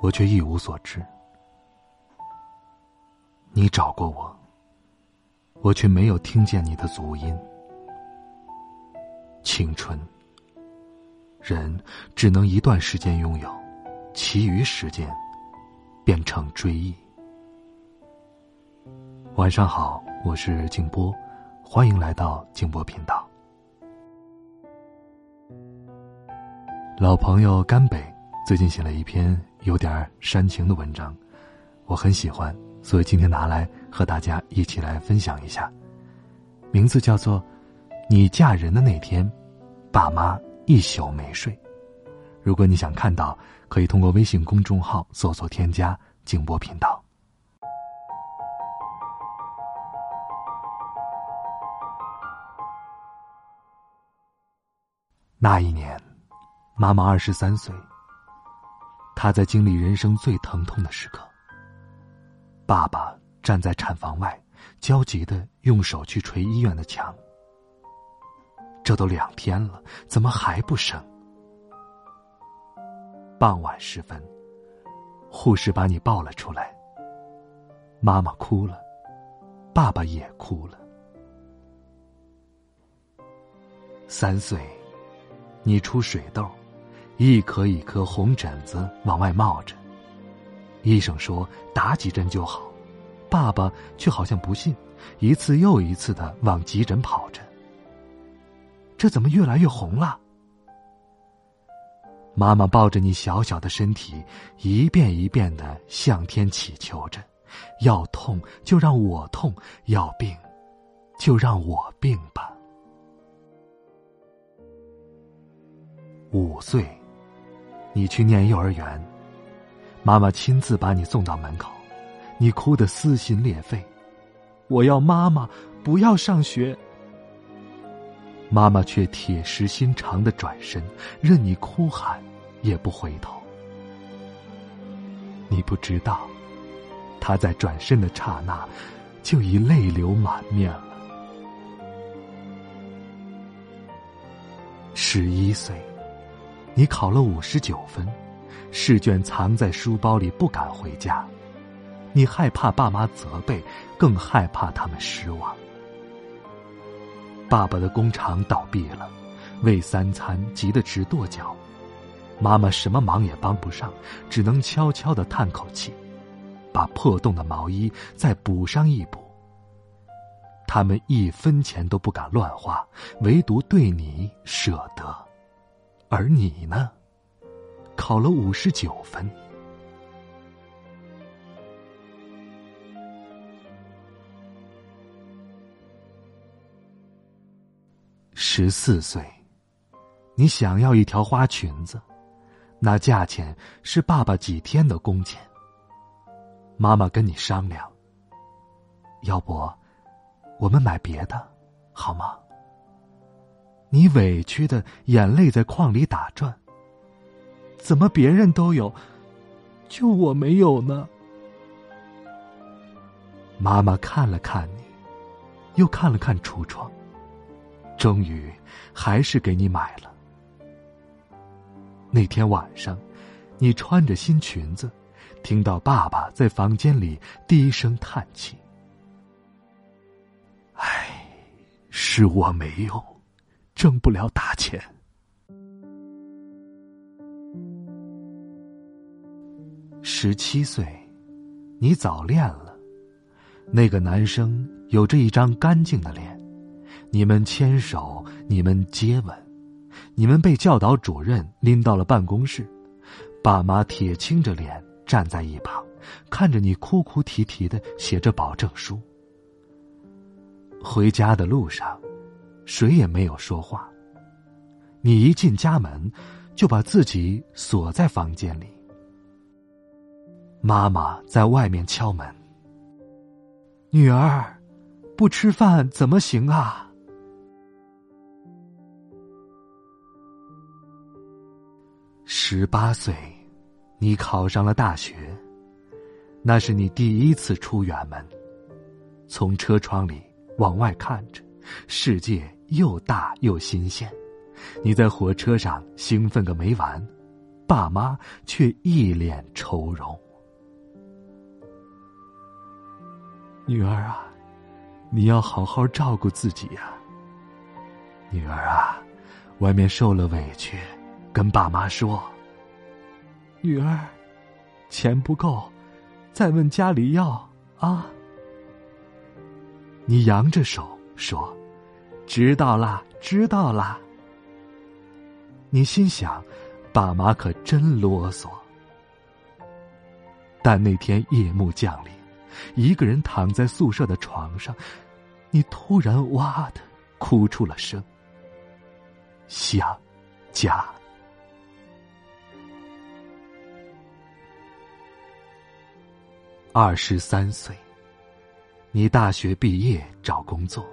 我却一无所知。你找过我，我却没有听见你的足音。青春，人只能一段时间拥有，其余时间变成追忆。晚上好，我是静波，欢迎来到静波频道。老朋友甘北最近写了一篇。有点煽情的文章，我很喜欢，所以今天拿来和大家一起来分享一下。名字叫做《你嫁人的那天，爸妈一宿没睡》。如果你想看到，可以通过微信公众号搜索添加“静波频道”。那一年，妈妈二十三岁。他在经历人生最疼痛的时刻。爸爸站在产房外，焦急的用手去捶医院的墙。这都两天了，怎么还不生？傍晚时分，护士把你抱了出来。妈妈哭了，爸爸也哭了。三岁，你出水痘。一颗一颗红疹子往外冒着。医生说打几针就好，爸爸却好像不信，一次又一次的往急诊跑着。这怎么越来越红了？妈妈抱着你小小的身体，一遍一遍的向天祈求着：要痛就让我痛，要病就让我病吧。五岁。你去念幼儿园，妈妈亲自把你送到门口，你哭得撕心裂肺，我要妈妈，不要上学。妈妈却铁石心肠的转身，任你哭喊，也不回头。你不知道，他在转身的刹那，就已泪流满面了。十一岁。你考了五十九分，试卷藏在书包里，不敢回家。你害怕爸妈责备，更害怕他们失望。爸爸的工厂倒闭了，为三餐急得直跺脚，妈妈什么忙也帮不上，只能悄悄的叹口气，把破洞的毛衣再补上一补。他们一分钱都不敢乱花，唯独对你舍得。而你呢？考了五十九分。十四岁，你想要一条花裙子，那价钱是爸爸几天的工钱。妈妈跟你商量，要不我们买别的，好吗？你委屈的眼泪在眶里打转。怎么别人都有，就我没有呢？妈妈看了看你，又看了看橱窗，终于还是给你买了。那天晚上，你穿着新裙子，听到爸爸在房间里低声叹气：“唉，是我没用。”挣不了大钱。十七岁，你早恋了。那个男生有着一张干净的脸，你们牵手，你们接吻，你们被教导主任拎到了办公室，爸妈铁青着脸站在一旁，看着你哭哭啼啼的写着保证书。回家的路上。谁也没有说话。你一进家门，就把自己锁在房间里，妈妈在外面敲门。女儿，不吃饭怎么行啊？十八岁，你考上了大学，那是你第一次出远门。从车窗里往外看着，世界又大又新鲜。你在火车上兴奋个没完，爸妈却一脸愁容。女儿啊，你要好好照顾自己呀。女儿啊，外面受了委屈，跟爸妈说。女儿，钱不够，再问家里要啊。你扬着手说：“知道啦，知道啦。”你心想，爸妈可真啰嗦。但那天夜幕降临。一个人躺在宿舍的床上，你突然哇的哭出了声。想家。二十三岁，你大学毕业找工作，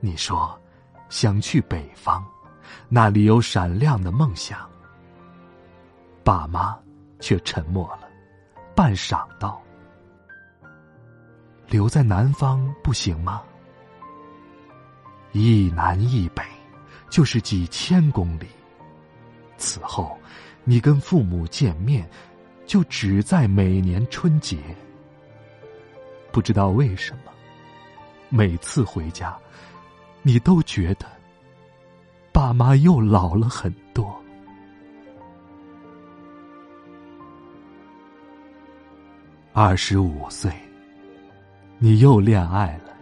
你说想去北方，那里有闪亮的梦想。爸妈却沉默了，半晌道。留在南方不行吗？一南一北，就是几千公里。此后，你跟父母见面，就只在每年春节。不知道为什么，每次回家，你都觉得爸妈又老了很多。二十五岁。你又恋爱了，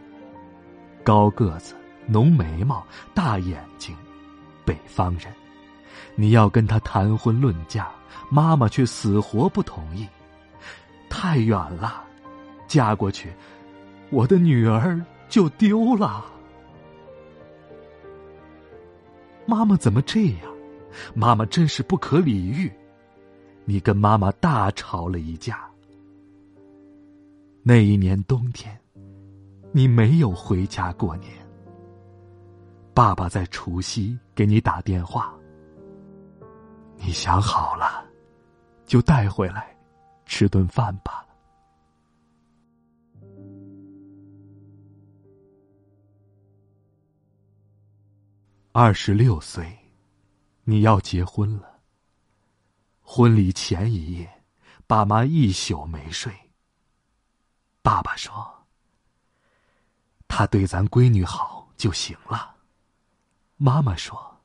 高个子、浓眉毛、大眼睛，北方人，你要跟他谈婚论嫁，妈妈却死活不同意，太远了，嫁过去，我的女儿就丢了。妈妈怎么这样？妈妈真是不可理喻，你跟妈妈大吵了一架。那一年冬天，你没有回家过年。爸爸在除夕给你打电话，你想好了，就带回来吃顿饭吧。二十六岁，你要结婚了。婚礼前一夜，爸妈一宿没睡。爸爸说：“他对咱闺女好就行了。”妈妈说：“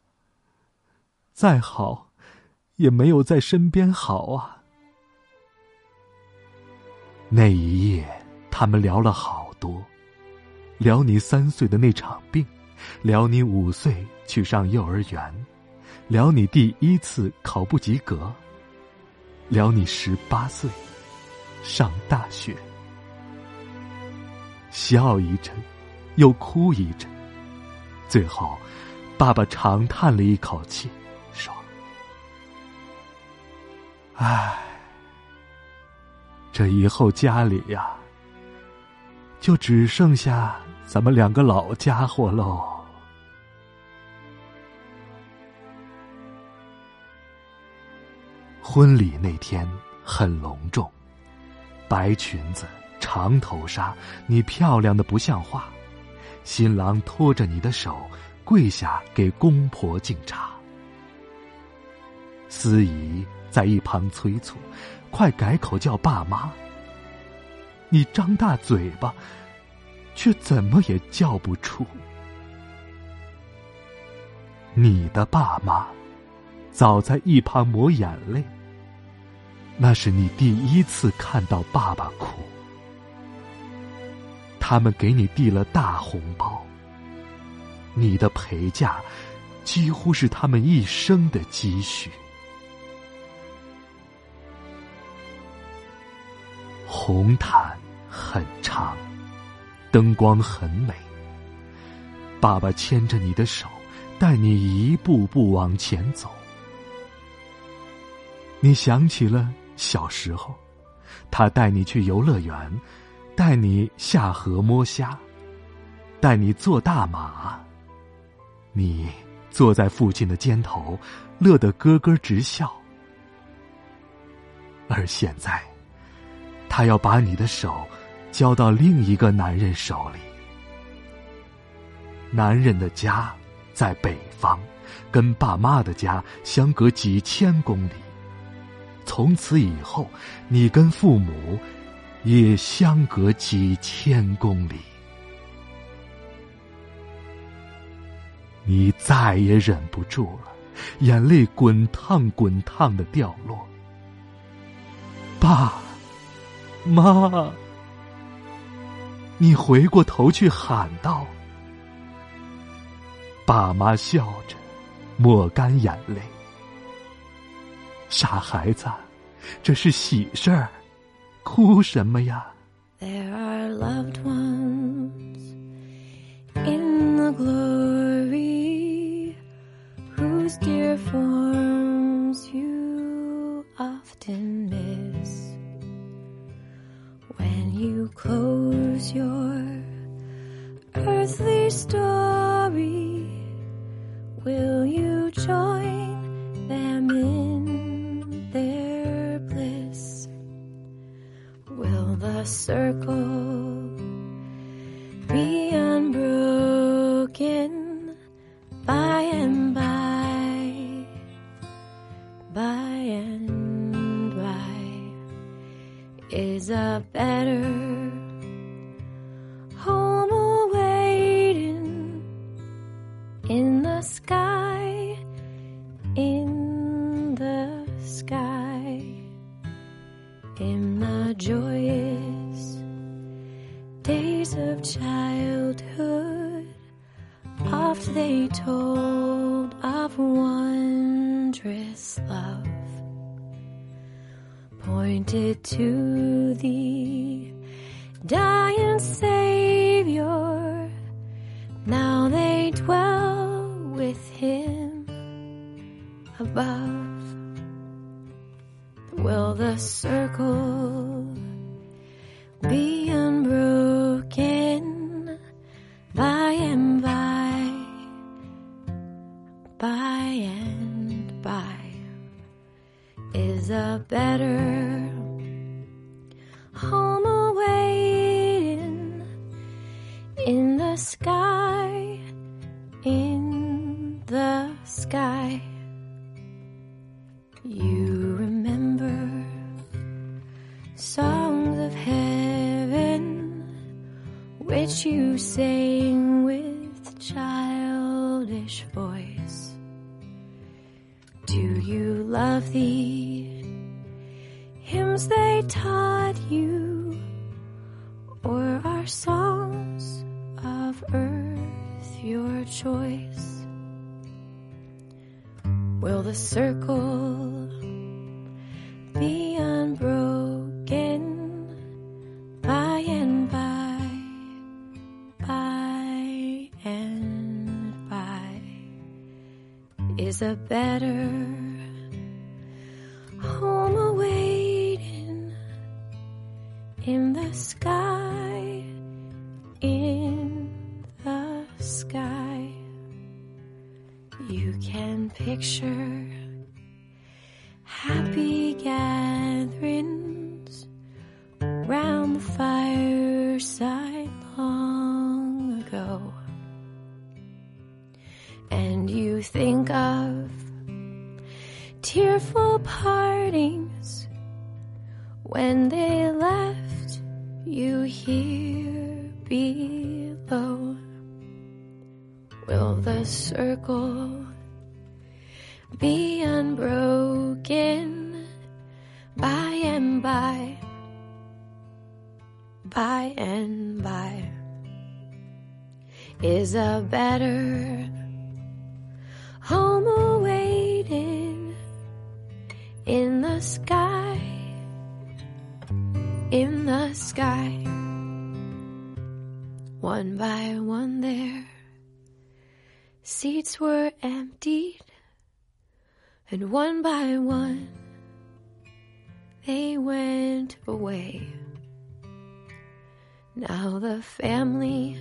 再好，也没有在身边好啊。”那一夜，他们聊了好多，聊你三岁的那场病，聊你五岁去上幼儿园，聊你第一次考不及格，聊你十八岁上大学。笑一阵，又哭一阵。最后，爸爸长叹了一口气，说：“唉，这以后家里呀，就只剩下咱们两个老家伙喽。”婚礼那天很隆重，白裙子。长头纱，你漂亮的不像话。新郎拖着你的手，跪下给公婆敬茶。司仪在一旁催促：“快改口叫爸妈。”你张大嘴巴，却怎么也叫不出。你的爸妈早在一旁抹眼泪。那是你第一次看到爸爸哭。他们给你递了大红包，你的陪嫁几乎是他们一生的积蓄。红毯很长，灯光很美。爸爸牵着你的手，带你一步步往前走。你想起了小时候，他带你去游乐园，带你下河摸虾，带你坐大马。你坐在父亲的肩头，乐得咯咯直笑。而现在，他要把你的手交到另一个男人手里。男人的家在北方，跟爸妈的家相隔几千公里。从此以后，你跟父母也相隔几千公里。你再也忍不住了，眼泪滚烫滚烫的掉落。爸，妈，你回过头去喊道。爸妈笑着，抹干眼泪。傻孩子，这是喜事儿，哭什么呀？There are loved ones in the glory you close your earthly story. Will you join them in their bliss? Will the circle be unbroken by and by? By and by is a better above. Will the circle be unbroken by and by, by and by? Is a better home awaiting in the sky in or are songs of earth your choice? Will the circle be unbroken by and by, by and by? Is a better the in the sky? You can picture you here below. Will the circle be unbroken by and by, by and by? Is a better home awaiting in the sky, in the sky, one by one there. Seats were emptied and one by one they went away. Now the family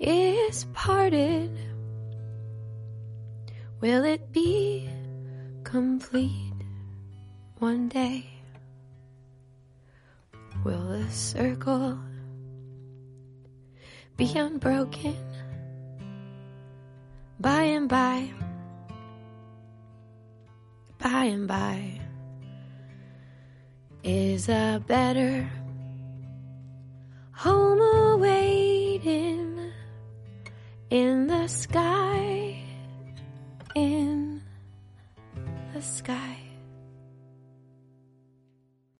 is parted. Will it be complete one day? Will the circle be unbroken by and by? By and by is a better home awaiting in the sky, in the sky.